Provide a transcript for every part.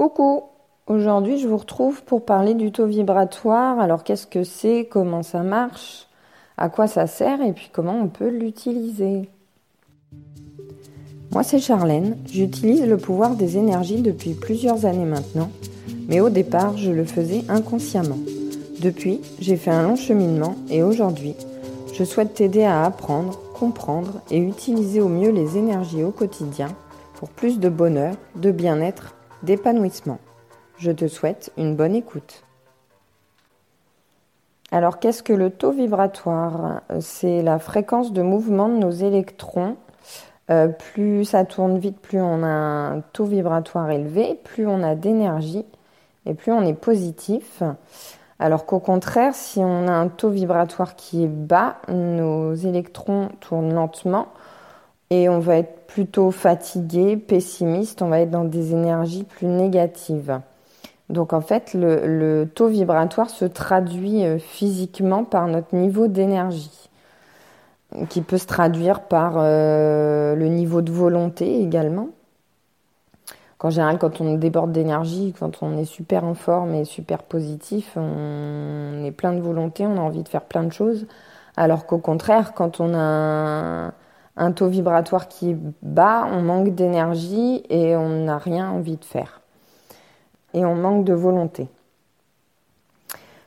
Coucou Aujourd'hui, je vous retrouve pour parler du taux vibratoire. Alors, qu'est-ce que c'est? Comment ça marche? À quoi ça sert? Et puis, comment on peut l'utiliser? Moi, c'est Charlène. J'utilise le pouvoir des énergies depuis plusieurs années maintenant. Mais au départ, je le faisais inconsciemment. Depuis, j'ai fait un long cheminement et aujourd'hui, je souhaite t'aider à apprendre, comprendre et utiliser au mieux les énergies au quotidien pour plus de bonheur, de bien-être d'épanouissement. Je te souhaite une bonne écoute. Alors qu'est-ce que le taux vibratoire? C'est la fréquence de mouvement de nos électrons. Euh, plus ça tourne vite, plus on a un taux vibratoire élevé, plus on a d'énergie et plus on est positif. Alors qu'au contraire, si on a un taux vibratoire qui est bas, nos électrons tournent lentement et on va être plutôt fatigué, pessimiste, on va être dans des énergies plus négatives. Donc en fait, le, taux vibratoire se traduit euh, physiquement par notre niveau d'énergie, qui peut se traduire par euh, le niveau de volonté également. En général, quand on déborde d'énergie, quand on est super en forme et super positif, on est plein de volonté, on a envie de faire plein de choses. Alors qu'au contraire, quand on a un taux vibratoire qui est bas, on manque d'énergie et on n'a rien envie de faire. Et on manque de volonté.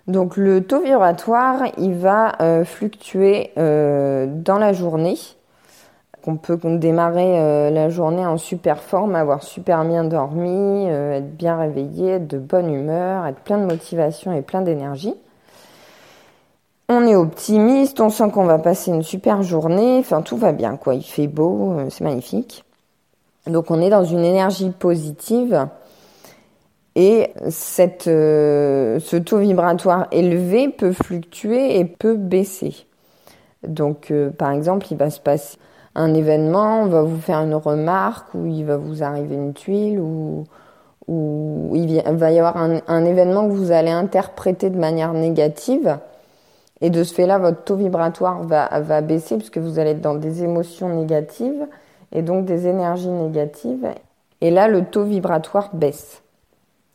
Donc le taux vibratoire, il va euh, fluctuer euh, dans la journée. On peut démarrer euh, la journée en super forme, avoir super bien dormi, être bien réveillé, être de bonne humeur, être plein de motivation et plein d'énergie on est optimiste, on sent qu'on va passer une super journée, enfin tout va bien quoi, il fait beau, euh, c'est magnifique. Donc on est dans une énergie positive et cette, euh, ce taux vibratoire élevé peut fluctuer et peut baisser. Donc euh, par exemple, il va se passer un événement, on va vous faire une remarque ou il va vous arriver une tuile ou, ou il va y avoir un, un événement que vous allez interpréter de manière négative et de ce fait-là, votre taux vibratoire va, va baisser puisque vous allez être dans des émotions négatives et donc des énergies négatives. Et là, le taux vibratoire baisse.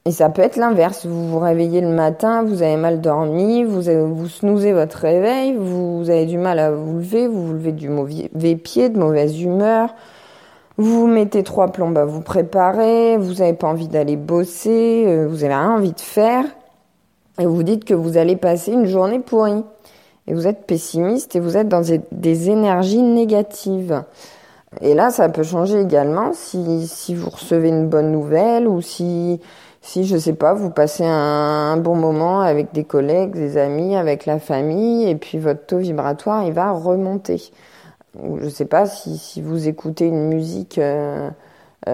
Et ça peut être l'inverse. Vous vous réveillez le matin, vous avez mal dormi, vous, vous snoozez votre réveil, vous avez du mal à vous lever, vous vous levez du mauvais pied, de mauvaise humeur. Vous vous mettez trois plombes à vous préparer, vous n'avez pas envie d'aller bosser, euh, vous n'avez rien envie de faire. Et vous dites que vous allez passer une journée pourrie et vous êtes pessimiste et vous êtes dans des, énergies négatives. Et là, ça peut changer également si, si vous recevez une bonne nouvelle ou si, si, je sais pas, vous passez un, bon moment avec des collègues, des amis, avec la famille, et puis votre taux vibratoire, il va remonter. Ou je sais pas, si, si vous écoutez une musique euh,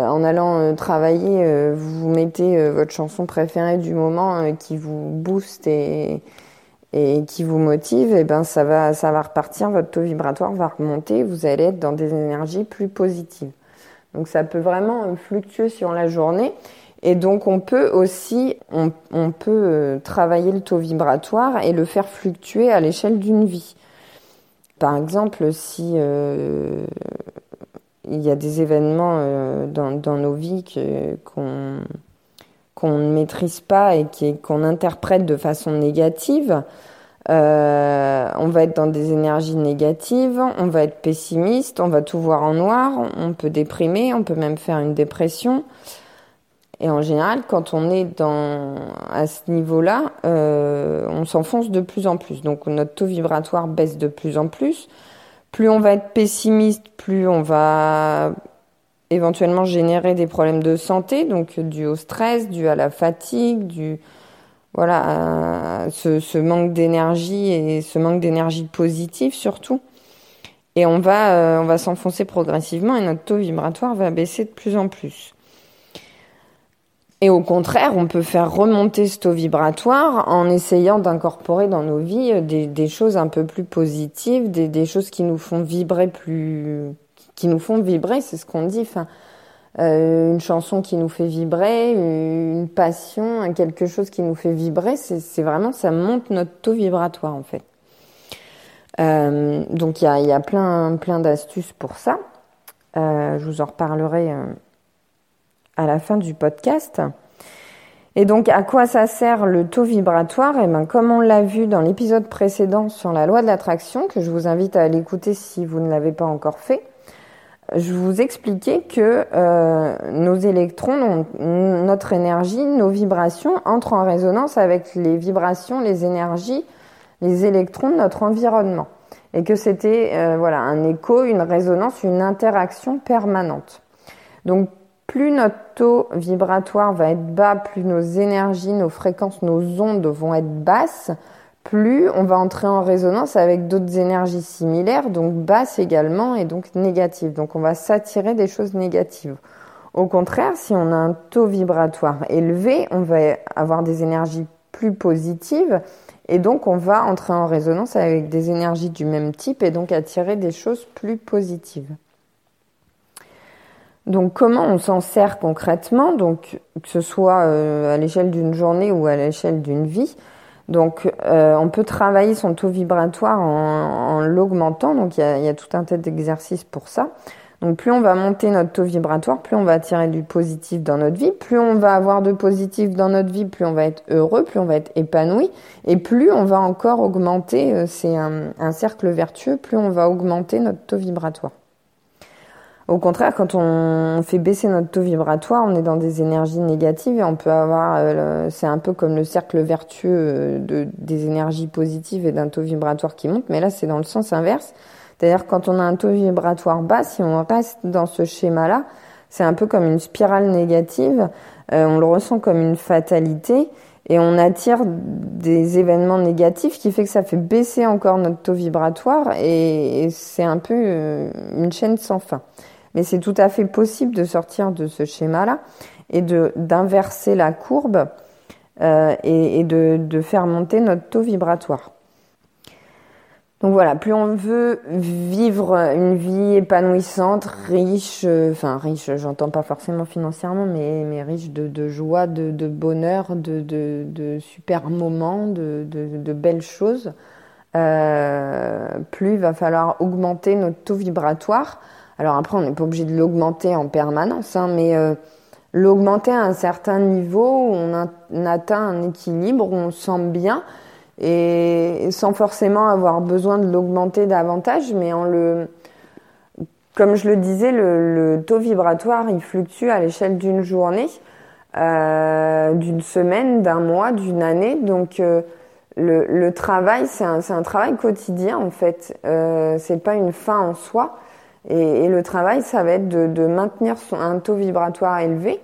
en allant euh, travailler, vous, vous mettez votre chanson préférée du moment qui vous booste et, qui vous motive, et eh ben ça va, ça va repartir, votre taux vibratoire va remonter, vous allez être dans des énergies plus positives. Donc ça peut vraiment fluctuer sur la journée. Et donc on peut aussi, on, peut euh, travailler le taux vibratoire et le faire fluctuer à l'échelle d'une vie. Par exemple, si euh, il y a des événements euh, dans, nos vies qu'on qu'on ne maîtrise pas et qu'on interprète de façon négative, euh, on va être dans des énergies négatives, on va être pessimiste, on va tout voir en noir, on peut déprimer, on peut même faire une dépression. Et en général, quand on est dans à ce niveau-là, euh, on s'enfonce de plus en plus. Donc notre taux vibratoire baisse de plus en plus. Plus on va être pessimiste, plus on va éventuellement générer des problèmes de santé, donc dû au stress, dû à la fatigue, dû voilà ce, ce, manque d'énergie et ce manque d'énergie positive surtout. Et on va euh, on va s'enfoncer progressivement et notre taux vibratoire va baisser de plus en plus. Et au contraire, on peut faire remonter ce taux vibratoire en essayant d'incorporer dans nos vies euh, des, choses un peu plus positives, des, choses qui nous font vibrer plus qui nous font vibrer, c'est ce qu'on dit. Euh, une chanson qui nous fait vibrer, une passion, quelque chose qui nous fait vibrer, c'est vraiment ça monte notre taux vibratoire en fait. Euh, donc il y a, plein plein d'astuces pour ça. Je vous en reparlerai à la fin du podcast. Et donc, à quoi ça sert le taux vibratoire? Eh ben, comme on l'a vu dans l'épisode précédent sur la loi de l'attraction, que je vous invite à l'écouter si vous ne l'avez pas encore fait, je vous expliquais que euh, nos électrons, notre énergie, nos vibrations entrent en résonance avec les vibrations, les énergies, les électrons de notre environnement. Et que c'était euh, voilà un écho, une résonance, une interaction permanente. Donc plus notre taux vibratoire va être bas, plus nos énergies, nos fréquences, nos ondes vont être basses, plus on va entrer en résonance avec d'autres énergies similaires, donc basses également et donc négatives. Donc on va s'attirer des choses négatives. Au contraire, si on a un taux vibratoire élevé, on va avoir des énergies plus positives et donc on va entrer en résonance avec des énergies du même type et donc attirer des choses plus positives. Donc comment on s'en sert concrètement, donc que ce soit euh, à l'échelle d'une journée ou à l'échelle d'une vie. Donc euh, on peut travailler son taux vibratoire en, l'augmentant, donc il y a, tout un tas d'exercices pour ça. Donc plus on va monter notre taux vibratoire, plus on va attirer du positif dans notre vie, plus on va avoir de positif dans notre vie, plus on va être heureux, plus on va être épanoui, et plus on va encore augmenter, euh, c'est un cercle vertueux, plus on va augmenter notre taux vibratoire. Au contraire, quand on fait baisser notre taux vibratoire, on est dans des énergies négatives et on peut avoir, euh, c'est un peu comme le cercle vertueux euh, de, des énergies positives et d'un taux vibratoire qui monte, mais là c'est dans le sens inverse. C'est-à-dire quand on a un taux vibratoire bas, si on reste dans ce schéma-là, c'est un peu comme une spirale négative, euh, on le ressent comme une fatalité et on attire des événements négatifs qui fait que ça fait baisser encore notre taux vibratoire et c'est un peu une chaîne sans fin. Mais c'est tout à fait possible de sortir de ce schéma-là et d'inverser la courbe euh, et, de, faire monter notre taux vibratoire. Donc voilà, plus on veut vivre une vie épanouissante, riche, enfin riche, j'entends pas forcément financièrement, mais, riche de, de joie, de, de bonheur, de, de, super moments, de, belles choses, euh, plus il va falloir augmenter notre taux vibratoire alors après, on n'est pas obligé de l'augmenter en permanence, hein, mais euh, l'augmenter à un certain niveau où on, atteint un équilibre, où on se sent bien, et, sans forcément avoir besoin de l'augmenter davantage, mais en le... Comme je le disais, le, taux vibratoire, il fluctue à l'échelle d'une journée, euh, d'une semaine, d'un mois, d'une année. Donc euh, le, travail, c'est un, travail quotidien en fait. C'est pas une fin en soi. Et, le travail, ça va être de, maintenir un taux vibratoire élevé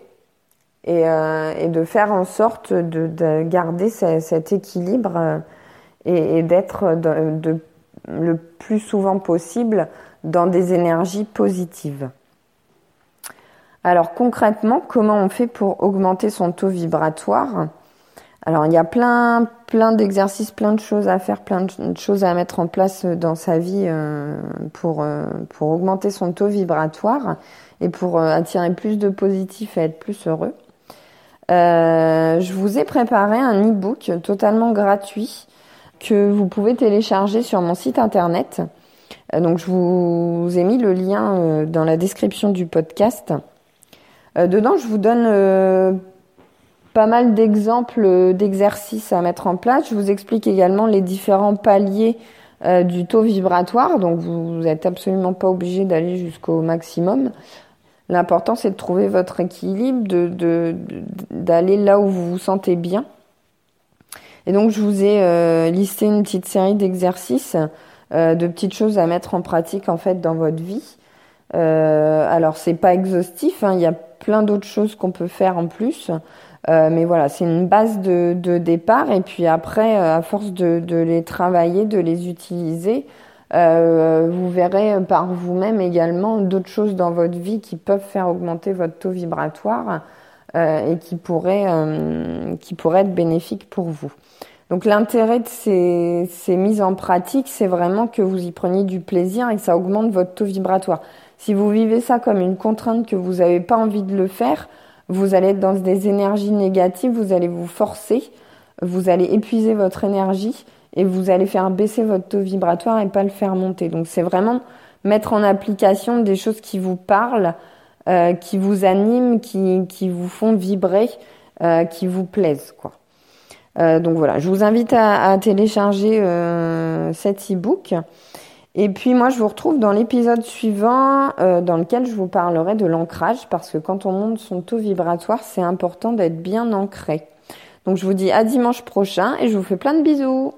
et, euh, et, de faire en sorte de, de garder cet équilibre euh, et, d'être le plus souvent possible dans des énergies positives. Alors concrètement, comment on fait pour augmenter son taux vibratoire? Alors il y a plein, plein d'exercices, plein de choses à faire, plein de choses à mettre en place dans sa vie euh, pour, euh, pour augmenter son taux vibratoire et pour euh, attirer plus de positif et être plus heureux. je vous ai préparé un e-book totalement gratuit que vous pouvez télécharger sur mon site internet. donc je vous ai mis le lien dans la description du podcast. dedans, je vous donne pas mal d'exemples euh, d'exercices à mettre en place. Je vous explique également les différents paliers euh, du taux vibratoire. Donc vous n'êtes absolument pas obligé d'aller jusqu'au maximum. L'important c'est de trouver votre équilibre, de, d'aller là où vous vous sentez bien. Et donc je vous ai euh, listé une petite série d'exercices, de petites choses à mettre en pratique en fait dans votre vie. alors c'est pas exhaustif, hein. il y a plein d'autres choses qu'on peut faire en plus. Euh, mais voilà, c'est une base de, de, départ. Et puis après, euh, à force de, de, les travailler, de les utiliser, euh, vous verrez par vous-même également d'autres choses dans votre vie qui peuvent faire augmenter votre taux vibratoire euh, et qui pourraient, euh, qui pourraient être bénéfiques pour vous. Donc l'intérêt de ces, ces mises en pratique, c'est vraiment que vous y preniez du plaisir et que ça augmente votre taux vibratoire. Si vous vivez ça comme une contrainte que vous n'avez pas envie de le faire, vous allez être dans des énergies négatives, vous allez vous forcer, vous allez épuiser votre énergie et vous allez faire baisser votre taux vibratoire et pas le faire monter. Donc c'est vraiment mettre en application des choses qui vous parlent, euh, qui vous animent, qui, qui vous font vibrer qui vous plaisent, quoi. donc voilà, je vous invite à, à télécharger cet e-book. Et puis moi, je vous retrouve dans l'épisode suivant dans lequel je vous parlerai de l'ancrage parce que quand on monte son taux vibratoire, c'est important d'être bien ancré. Donc je vous dis à dimanche prochain et je vous fais plein de bisous.